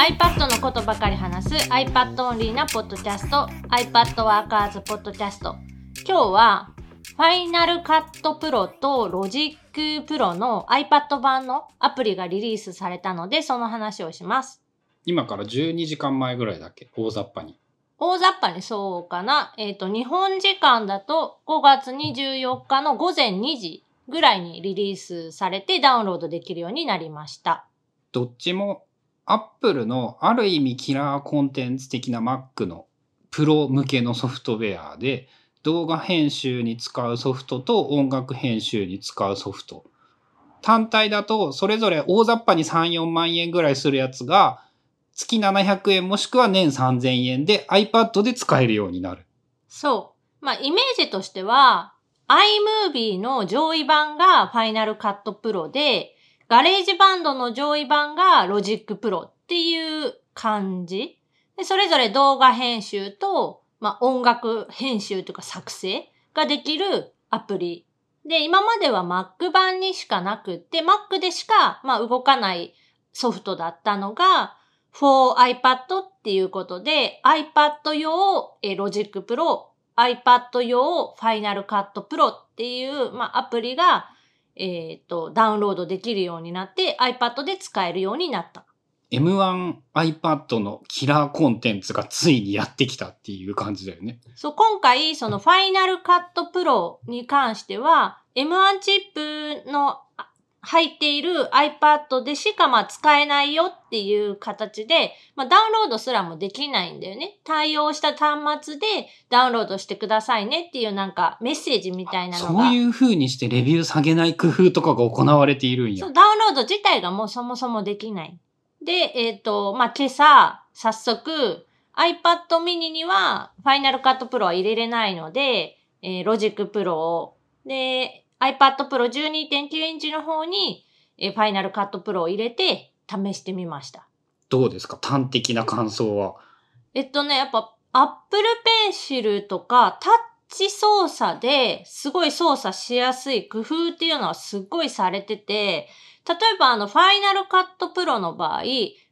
iPad のことばかり話す iPad オンリーなポッドキャスト iPad ワーカーズポッドキャスト今日は Final Cut Pro と Logic Pro の iPad 版のアプリがリリースされたのでその話をします。今から12時間前ぐらいだっけ？大雑把に。大雑把にそうかな？えっ、と日本時間だと5月24日の午前2時ぐらいにリリースされてダウンロードできるようになりました。どっちも Apple のある意味キラーコンテンツ的な Mac のプロ向けのソフトウェアで動画編集に使うソフトと音楽編集に使うソフト。単体だとそれぞれ大雑把に3、4万円ぐらいするやつが月700円もしくは年3000円で iPad で使えるようになる。そう。まあ、イメージとしては、iMovie の上位版が Final Cut Pro で、GarageBand の上位版が Logic Pro っていう感じ。でそれぞれ動画編集と、まあ、音楽編集というか作成ができるアプリ。で、今までは Mac 版にしかなくって、Mac でしか、まあ、動かないソフトだったのが、for iPad っていうことで、iPad 用え Logic Pro、iPad 用 Final Cut Pro っていう、まあ、アプリが、えっ、と、ダウンロードできるようになって、iPad で使えるようになった。M1 iPad のキラーコンテンツがついにやってきたっていう感じだよね。そう、今回、その Final Cut Pro に関しては、M1 チップのあ入っている iPad でしかまあ使えないよっていう形で、まあダウンロードすらもできないんだよね。対応した端末でダウンロードしてくださいねっていうなんかメッセージみたいなのが。そういう風にしてレビュー下げない工夫とかが行われているんやそう、。ダウンロード自体がもうそもそもできない。で、えっ、と、まあ、今朝、早速、iPad mini には Final Cut Pro は入れれないので、えー、Logic Pro を、で、iPad Pro 12.9インチの方に、えー、Final Cut Pro を入れて試してみました。どうですか？端的な感想は。えっとね、やっぱ Apple Pencil とかタッチ操作ですごい操作しやすい工夫っていうのはすっごいされてて、例えばあの Final Cut Pro の場合、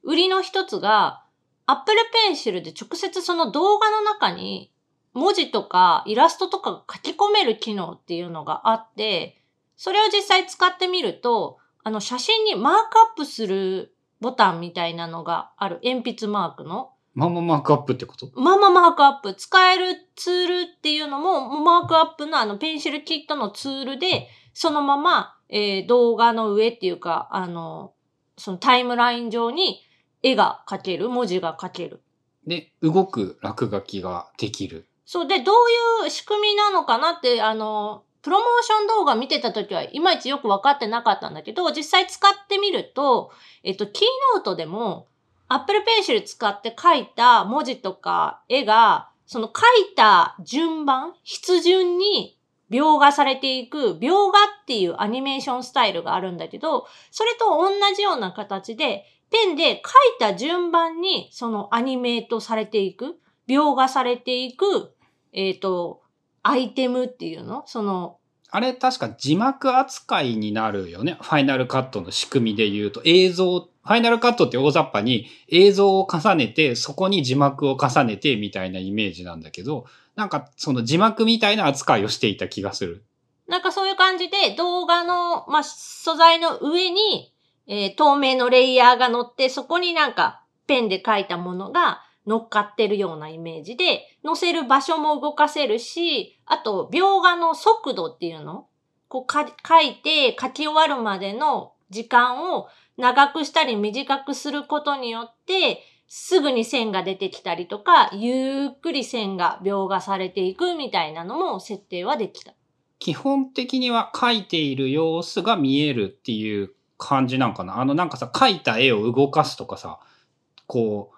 売りの一つが Apple Pencil で直接その動画の中に文字とかイラストとかが書き込める機能っていうのがあって、それを実際使ってみると、あの写真にマークアップするボタンみたいなのがある鉛筆マークの。マママークアップってこと？まあまあマークアップ。使えるツールっていうのも、マークアップのあのペンシルキットのツールで、そのまま、えー動画の上っていうか、あの、そのタイムライン上に絵が描ける、文字が描ける。で、動く落書きができる。そうで、どういう仕組みなのかなって、あの、プロモーション動画見てた時はいまいちよく分かってなかったんだけど、実際使ってみると、えっと、キーノートでも、Apple Pencil 使って書いた文字とか絵が、その書いた順番、筆順に描画されていく、描画っていうアニメーションスタイルがあるんだけど、それと同じような形で、ペンで書いた順番にそのアニメートされていく、描画されていく、えっ、と、アイテムっていうの？その、あれ確か字幕扱いになるよね。ファイナルカットの仕組みで言うと映像、ファイナルカットって大雑把に映像を重ねてそこに字幕を重ねてみたいなイメージなんだけど、なんかその字幕みたいな扱いをしていた気がする。なんかそういう感じで動画の、まあ、素材の上に、えー透明のレイヤーが乗って、そこになんかペンで書いたものが乗っかってるようなイメージで、載せる場所も動かせるし、あと、描画の速度っていうの？こうか書いて書き終わるまでの時間を長くしたり短くすることによって、すぐに線が出てきたりとか、ゆっくり線が描画されていくみたいなのも設定はできた。基本的には描いている様子が見えるっていう感じなんかな？あのなんかさ、描いた絵を動かすとかさ、こう、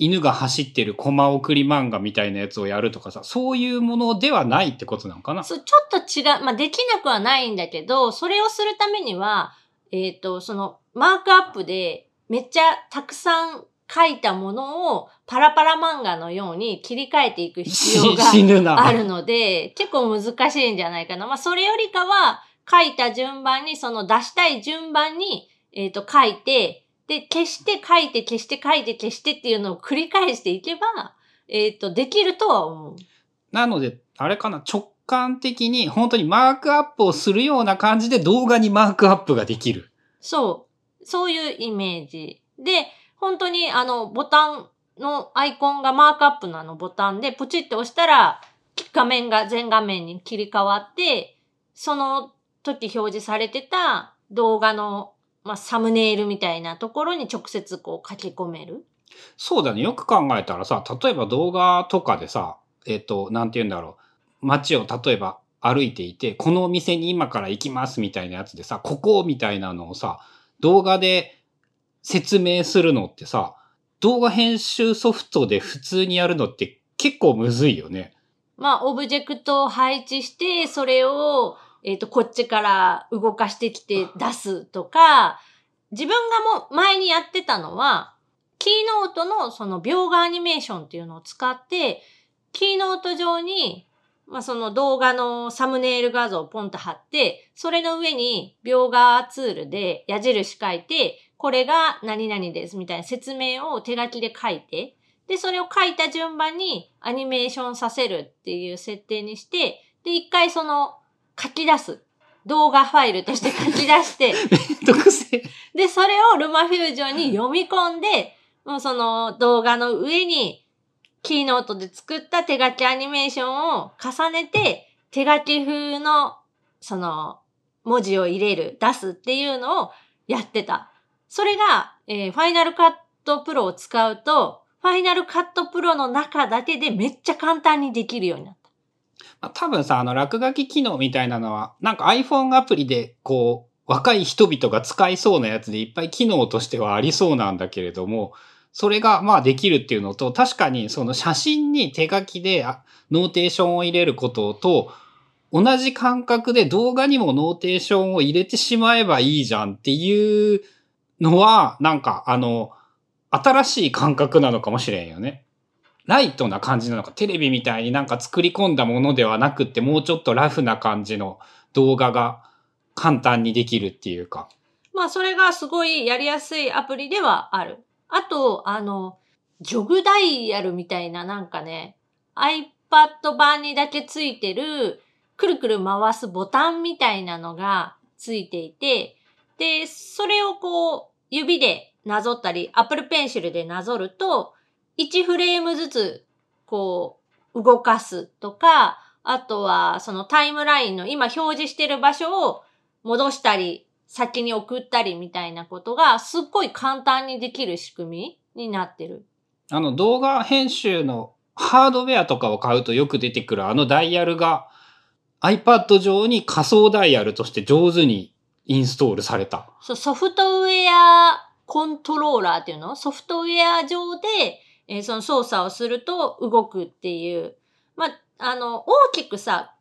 犬が走ってるコマ送り漫画みたいなやつをやるとかさ、そういうものではないってことなのかな？そう、ちょっと違う、まあ、できなくはないんだけど、それをするためには、えっ、と、その、マークアップで、めっちゃたくさん書いたものを、パラパラ漫画のように切り替えていく必要が。あるので、結構難しいんじゃないかな。まあ、それよりかは、書いた順番に、その出したい順番に、えっ、と、書いて、で、消して書いて消して書いて消してっていうのを繰り返していけば、えっ、と、できるとは思う。なので、あれかな、直感的に本当にマークアップをするような感じで動画にマークアップができる。そう。そういうイメージ。で、本当にあの、ボタンのアイコンがマークアップのあのボタンでポチって押したら、画面が全画面に切り替わって、その時表示されてた動画の、まあ、サムネイルみたいなところに直接こう書き込める。そうだね。よく考えたらさ、例えば動画とかでさ、えっ、と、なんて言うんだろう。街を例えば歩いていて、このお店に今から行きますみたいなやつでさ、ここみたいなのをさ、動画で説明するのってさ、動画編集ソフトで普通にやるのって結構むずいよね。まあ、オブジェクトを配置して、それを、えっ、と、こっちから動かしてきて出すとか、自分がもう前にやってたのは、キーノートのその描画アニメーションっていうのを使って、キーノート上に、まあ、その動画のサムネイル画像をポンと貼って、それの上に描画ツールで矢印書いて、これが何々ですみたいな説明を手書きで書いて、で、それを書いた順番にアニメーションさせるっていう設定にして、で、一回その書き出す。動画ファイルとして書き出して、特性。で、それをルマフュージョンに読み込んで、もうその動画の上に、キーノートで作った手書きアニメーションを重ねて、手書き風の、その、文字を入れる、出すっていうのをやってた。それが、えー Final Cut Pro を使うと、 Final Cut Pro の中だけでめっちゃ簡単にできるようになった。まあ多分さ、あの落書き機能みたいなのは、なんか iPhone アプリでこう、若い人々が使いそうなやつでいっぱい機能としてはありそうなんだけれども、それがまあできるっていうのと、確かにその写真に手書きでノーテーションを入れることと、同じ感覚で動画にもノーテーションを入れてしまえばいいじゃんっていうのは、なんかあの、新しい感覚なのかもしれんよね。ライトな感じなのか、テレビみたいになんか作り込んだものではなくって、もうちょっとラフな感じの動画が簡単にできるっていうか。まあ、それがすごいやりやすいアプリではある。あと、あの、ジョグダイヤルみたいななんかね、iPad 版にだけついてる、くるくる回すボタンみたいなのがついていて、で、それをこう、指でなぞったり、Apple Pencil でなぞると、1フレームずつ、こう、動かすとか、あとは、そのタイムラインの今表示してる場所を戻したり、先に送ったりみたいなことがすっごい簡単にできる仕組みになってる。あの動画編集のハードウェアとかを買うとよく出てくるあのダイヤルが iPad 上に仮想ダイヤルとして上手にインストールされた。そうソフトウェアコントローラーっていうの？ソフトウェア上で、えーその操作をすると動くっていう。まあ、あの、大きくさ、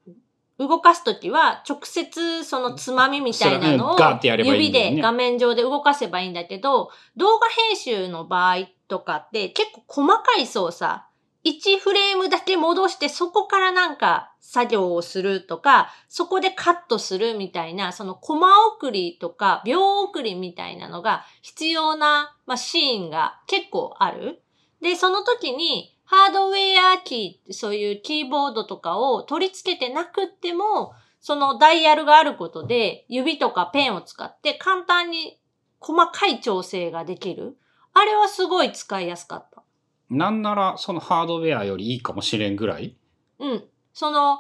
動かすときは直接そのつまみみたいなのを指で画面上で動かせばいいんだけど、動画編集の場合とかって結構細かい操作、1フレームだけ戻してそこからなんか作業をするとか、そこでカットするみたいな、そのコマ送りとか秒送りみたいなのが必要な、まあ、シーンが結構ある。で、その時にハードウェアキー、そういうキーボードとかを取り付けてなくっても、そのダイヤルがあることで指とかペンを使って簡単に細かい調整ができる。あれはすごい使いやすかった。なんならそのハードウェアよりいいかもしれんぐらい？うん。その、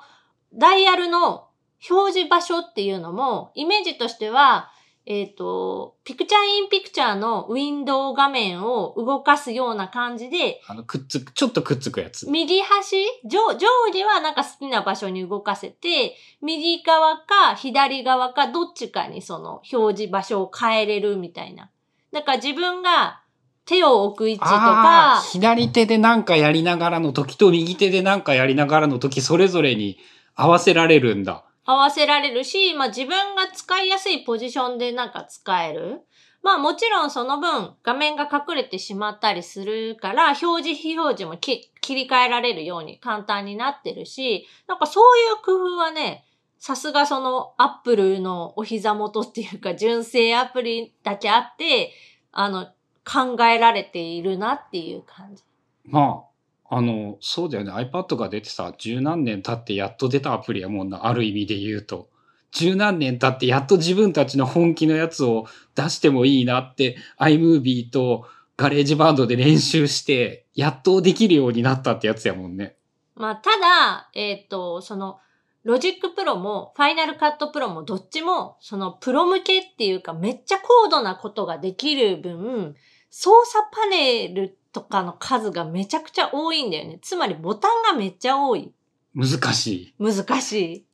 ダイヤルの表示場所っていうのも、イメージとしては、えっ、と、ピクチャーインピクチャーのウィンドウ画面を動かすような感じで、あのくっつく、ちょっとくっつくやつ。右端上、上下はなんか好きな場所に動かせて、右側か左側かどっちかにその表示場所を変えれるみたいな。だから自分が手を置く位置とあかあ、、左手でなんかやりながらの時と右手でなんかやりながらの時それぞれに合わせられるんだ。合わせられるし、まあ自分が使いやすいポジションでなんか使える。まあもちろんその分画面が隠れてしまったりするから表示非表示も切り替えられるように簡単になってるし、なんかそういう工夫はね、さすがそのアップルのお膝元っていうか純正アプリだけあって、あの、考えられているなっていう感じ。まあ、あの、そうだよね。iPad が出てさ、十何年経ってやっと出たアプリやもんな。ある意味で言うと。十何年経ってやっと自分たちの本気のやつを出してもいいなって iMovie と GarageBand で練習して、やっとできるようになったってやつやもんね。まあ、ただ、えっ、と、その、 Logic Pro も、 Final Cut Pro もどっちも、そのプロ向けっていうか、めっちゃ高度なことができる分、操作パネルとかの数がめちゃくちゃ多いんだよね。つまりボタンがめっちゃ多い。難しい。難しい。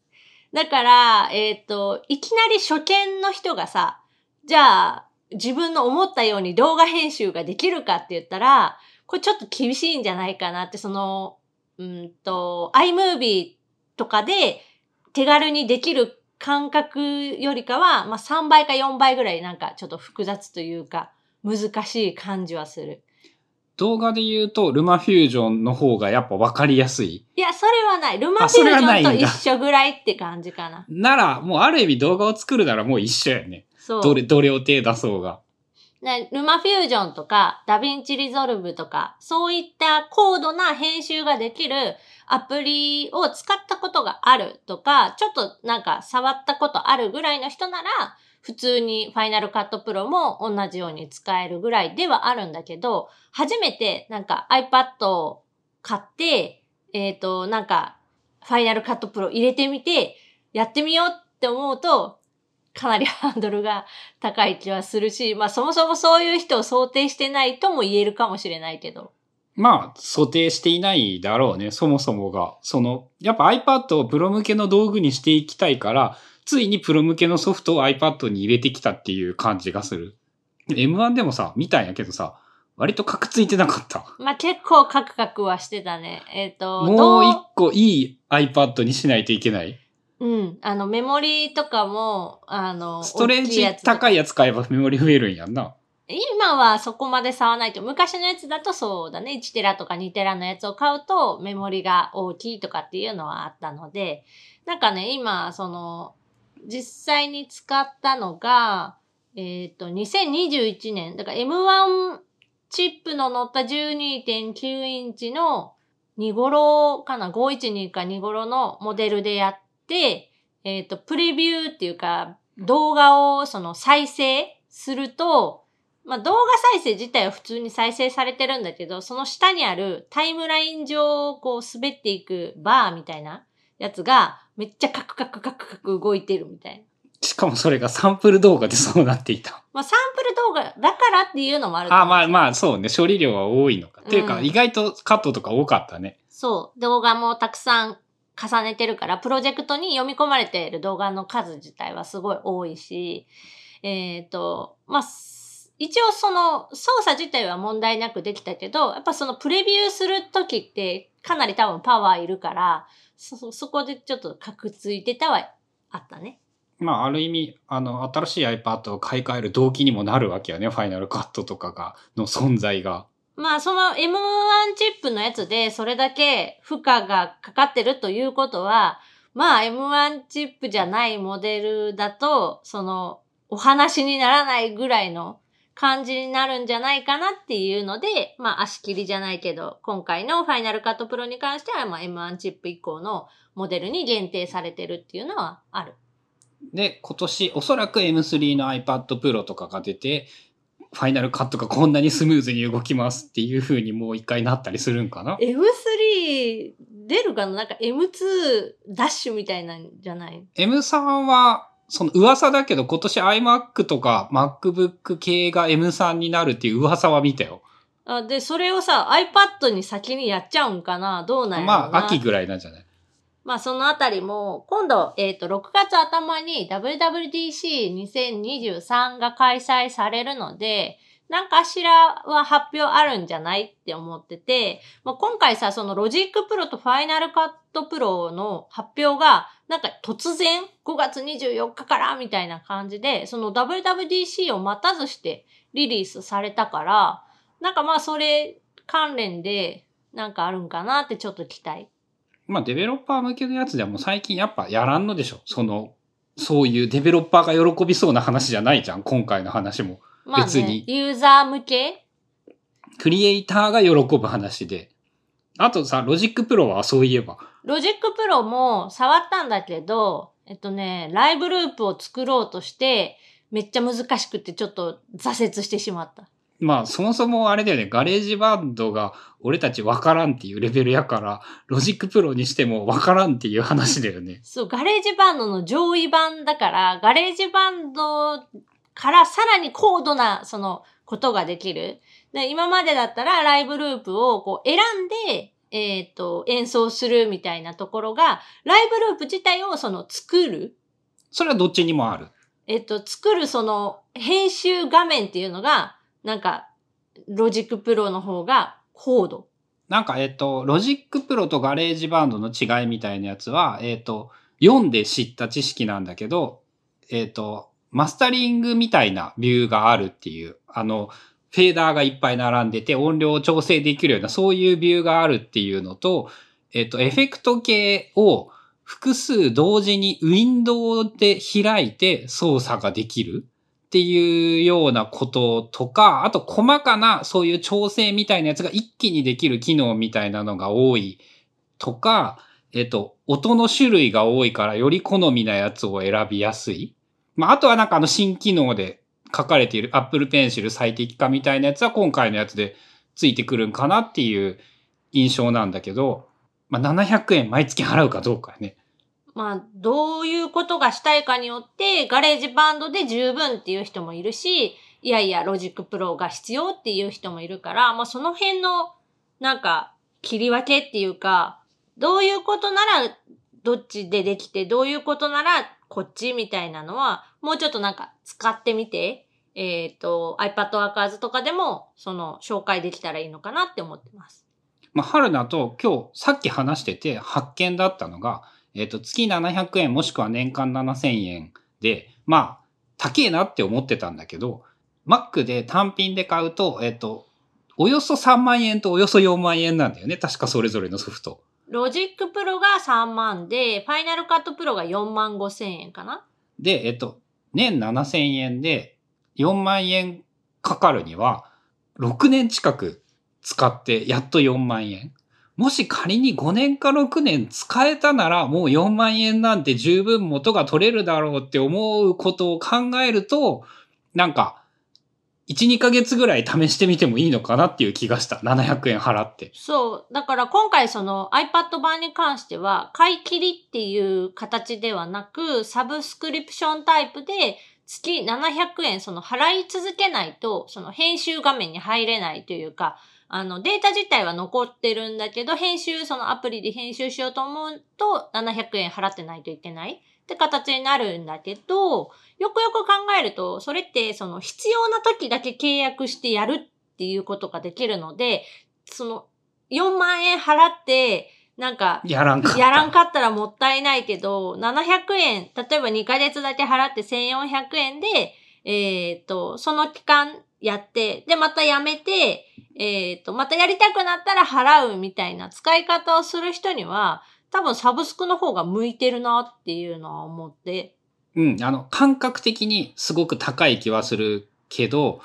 だから、えっ、と、いきなり初見の人がさ、じゃあ、自分の思ったように動画編集ができるかって言ったら、これちょっと厳しいんじゃないかなって、その、うんと、iMovie とかで手軽にできる感覚よりかは、まあ3倍か4倍ぐらいなんかちょっと複雑というか、難しい感じはする。動画で言うと、 LumaFusion の方がやっぱ分かりやすい。いや、それはない。 LumaFusion と一緒ぐらいって感じかな。なら、もうある意味動画を作るならもう一緒やね。そう。どれ、どれを手出そうが。ね LumaFusion とか、 DaVinci Resolve とか、そういった高度な編集ができるアプリを使ったことがあるとか、ちょっとなんか触ったことあるぐらいの人なら、普通にファイナルカットプロも同じように使えるぐらいではあるんだけど、初めてなんか iPad を買って、えっ、と、なんか、ファイナルカットプロ入れてみて、やってみようって思うと、かなり ハードルが高い気はするし、まあそもそもそういう人を想定してないとも言えるかもしれないけど。まあ、想定していないだろうね、そもそもが。その、やっぱ iPad をプロ向けの道具にしていきたいから、ついにプロ向けのソフトを iPad に入れてきたっていう感じがする。M1 でもさ、見たんやけどさ、割とカクついてなかった。まあ結構カクカクはしてたね。えっ、と、もうど一個いい iPad にしないといけない？うん。あの、メモリとかも、あの、ストレージ高いやつ買えば メモリ増えるんやんな。今はそこまで差はないと。昔のやつだとそうだね。1テラとか2テラのやつを買うとメモリが大きいとかっていうのはあったので、なんかね、今、その、実際に使ったのが、えっ、と、2021年、だから M1 チップの乗った12.9インチの2頃かな ?512 か2頃のモデルでやって、えっ、と、プレビューっていうか、動画をその再生すると、まあ、動画再生自体は普通に再生されてるんだけど、その下にあるタイムライン上を、こう滑っていくバーみたいなやつが、めっちゃカクカクカクカク動いてるみたいな。しかもそれがサンプル動画でそうなっていた。まあ、サンプル動画だからっていうのもあるあまあまあ、そうね。処理量は多いのか。っていうか、うん意外とカットとか多かったね。そう。動画もたくさん重ねてるから、プロジェクトに読み込まれている動画の数自体はすごい多いし、えっ、と、まあ、す一応その操作自体は問題なくできたけど、やっぱそのプレビューするときってかなり多分パワーいるから、そ、そそこでちょっとカクついてたはあったね。まあ、ある意味、あの、新しい iPad を買い替える動機にもなるわけやね。ファイナルカットとかが、の存在が。まあ、その M1 チップのやつで、それだけ負荷がかかってるということは、まあ、M1 チップじゃないモデルだと、その、お話にならないぐらいの感じになるんじゃないかなっていうので、まあ、足切りじゃないけど、今回のファイナルカットプロに関しては、まあ、M1 チップ以降のモデルに限定されてるっていうのはある。で、今年、おそらく M3 の iPad Pro とかが出て、ファイナルカットがこんなにスムーズに動きますっていう風にもう一回なったりするんかな？M3 出るかな？なんか M2 ダッシュみたいなんじゃない ?M3 は、その噂だけど今年 iMac とか MacBook 系が M3 になるっていう噂は見たよ。あで、それをさ、iPad に先にやっちゃうんかな？どうなんやろまあ、秋ぐらいなんじゃない？まあ、そのあたりも、今度、えっ、と、6月頭に WWDC2023 が開催されるので、なんかしらは発表あるんじゃないって思ってて、まあ、今回さ、その Logic Pro と Final Cut Pro の発表が、なんか突然5月24日からみたいな感じで、その WWDC を待たずしてリリースされたから、なんかまあそれ関連でなんかあるんかなってちょっと期待。まあ、デベロッパー向けのやつではもう最近やっぱやらんのでしょその、そういうデベロッパーが喜びそうな話じゃないじゃん今回の話も。まあね別に、ユーザー向け？クリエイターが喜ぶ話で。あとさ、 Logic Pro はそういえば。 Logic Pro も触ったんだけど、えっとね、ライブループを作ろうとして、めっちゃ難しくてちょっと挫折してしまった。まあ、そもそもあれだよね、 GarageBand が俺たちわからんっていうレベルやから、 Logic Pro にしてもわからんっていう話だよね。そう、 GarageBand の上位版だから、 GarageBand からさらに高度な、その、ことができる。で今までだったらライブループをこう選んで、えっ、と、演奏するみたいなところが、ライブループ自体をその作る。それはどっちにもある。えっ、と、作るその編集画面っていうのが、なんか、 Logic Pro の方が高度。なんか、えっと、 Logic Pro と GarageBand の違いみたいなやつは、えっと、読んで知った知識なんだけど、えっと、マスタリングみたいなビューがあるっていう、あの、フェーダーがいっぱい並んでて音量を調整できるような、そういうビューがあるっていうのと、えっと、エフェクト系を複数同時にウィンドウで開いて操作ができるっていうようなこととか、あと細かなそういう調整みたいなやつが一気にできる機能みたいなのが多いとか、えっと、音の種類が多いからより好みなやつを選びやすい。まあ、あとはなんかあの新機能で書かれている Apple Pencil 最適化みたいなやつは今回のやつでついてくるんかなっていう印象なんだけど、まあ、700円毎月払うかどうかね。まあ、どういうことがしたいかによって、 GarageBand で十分っていう人もいるし、いやいや、 Logic Pro が必要っていう人もいるから、まあその辺の、なんか、切り分けっていうか、どういうことならどっちでできて、どういうことならこっちみたいなのは、もうちょっとなんか使ってみて、えっ、と、iPad Workers とかでも、その、紹介できたらいいのかなって思ってます。まあ、春菜と今日さっき話してて発見だったのが、えっ、と、月700円もしくは年間7000円で、まあ、高えなって思ってたんだけど、Mac で単品で買うと、えっ、と、およそ3万円とおよそ4万円なんだよね。確かそれぞれのソフト。 Logic Pro が3万で、 Final Cut Pro が4万5千円かな？で、えっ、と、年7000円で4万円かかるには、6年近く使ってやっと4万円。もし仮に5年か6年使えたならもう4万円なんて十分元が取れるだろうって思うことを考えると、なんか、1、2ヶ月ぐらい試してみてもいいのかなっていう気がした。700円払って。そう。だから今回その iPad 版に関しては、買い切りっていう形ではなく、サブスクリプションタイプで月700円その払い続けないと、その編集画面に入れないというか、あのデータ自体は残ってるんだけど、編集、そのアプリで編集しようと思うと700円払ってないといけないって形になるんだけど、よくよく考えると、それってその必要な時だけ契約してやるっていうことができるので、その4万円払って、なんか、やらんかった。やらんかったらもったいないけど、700円、例えば2ヶ月だけ払って1400円で、えっ、と、その期間やって、で、またやめて、えっ、と、またやりたくなったら払うみたいな使い方をする人には、多分サブスクの方が向いてるなっていうのは思って、うん、あの、感覚的にすごく高い気はするけど、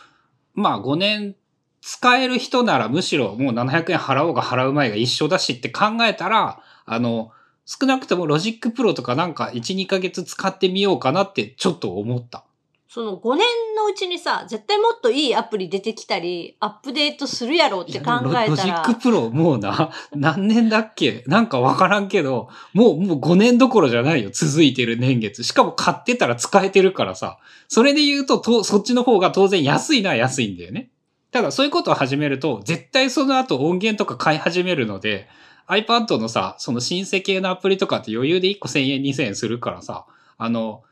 まあ5年使える人ならむしろもう700円払おうが払うまいが一緒だしって考えたら、あの、少なくとも Logic Pro とかなんか1、2ヶ月使ってみようかなってちょっと思った。その5年のうちにさ、絶対もっといいアプリ出てきたり、アップデートするやろうって考えたら。 Logic Pro もうな、何年だっけ？なんかわからんけど、もう、もう5年どころじゃないよ。続いてる年月。しかも買ってたら使えてるからさ。それで言うと、とそっちの方が当然安いのは安いんだよね。ただそういうことを始めると、絶対その後音源とか買い始めるので、iPad のさ、そのシンセ系のアプリとかって余裕で1個1000円2000円するからさ、あの、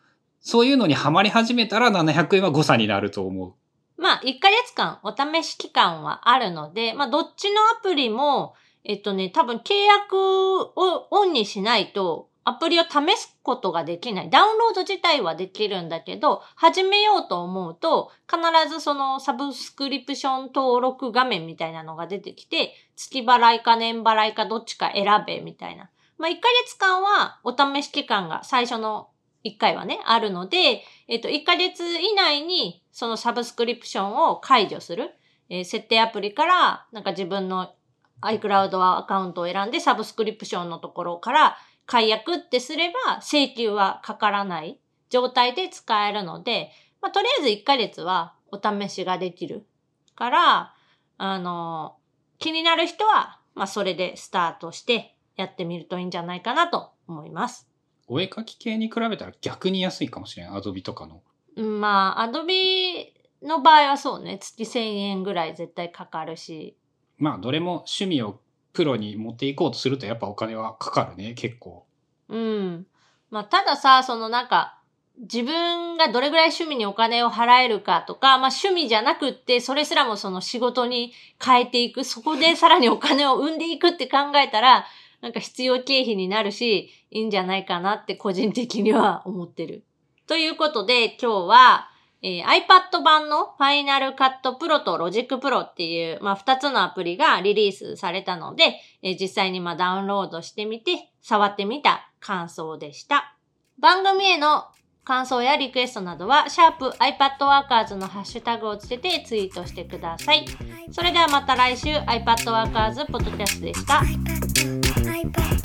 そういうのにハマり始めたら700円は誤差になると思う。まあ、1ヶ月間お試し期間はあるので、まあ、どっちのアプリも、えっとね、多分契約をオンにしないと、アプリを試すことができない。ダウンロード自体はできるんだけど、始めようと思うと、必ずそのサブスクリプション登録画面みたいなのが出てきて、月払いか年払いかどっちか選べみたいな。まあ、1ヶ月間はお試し期間が最初の1回はね、あるので、えっと、1ヶ月以内にそのサブスクリプションを解除する。えー設定アプリから、なんか自分の iCloud アカウントを選んでサブスクリプションのところから解約ってすれば請求はかからない状態で使えるので、まあ、とりあえず1ヶ月はお試しができるから、あの、気になる人は、まあ、それでスタートしてやってみるといいんじゃないかなと思います。お絵描き系に比べたら逆に安いかもしれん。アドビとかの。うんまあ、アドビの場合はそうね、月1000円ぐらい絶対かかるし、まあ、どれも趣味をプロに持っていこうとするとやっぱお金はかかるね、結構。うん。まあ、たださ、そのなんか、自分がどれぐらい趣味にお金を払えるかとか、まあ趣味じゃなくって、それすらもその仕事に変えていく、そこでさらにお金を生んでいくって考えたら、なんか必要経費になるし、いいんじゃないかなって個人的には 思ってる。ということで、今日は、えー iPad 版の Final Cut Pro と Logic Pro っていう、まあ、2つのアプリがリリースされたので、えー実際にまダウンロードしてみて、触ってみた感想でした。番組への感想やリクエストなどは、シャープ iPad Workers のハッシュタグをつけてツイートしてください。それではまた来週 iPad Workers ポッドキャストでした。bye bye.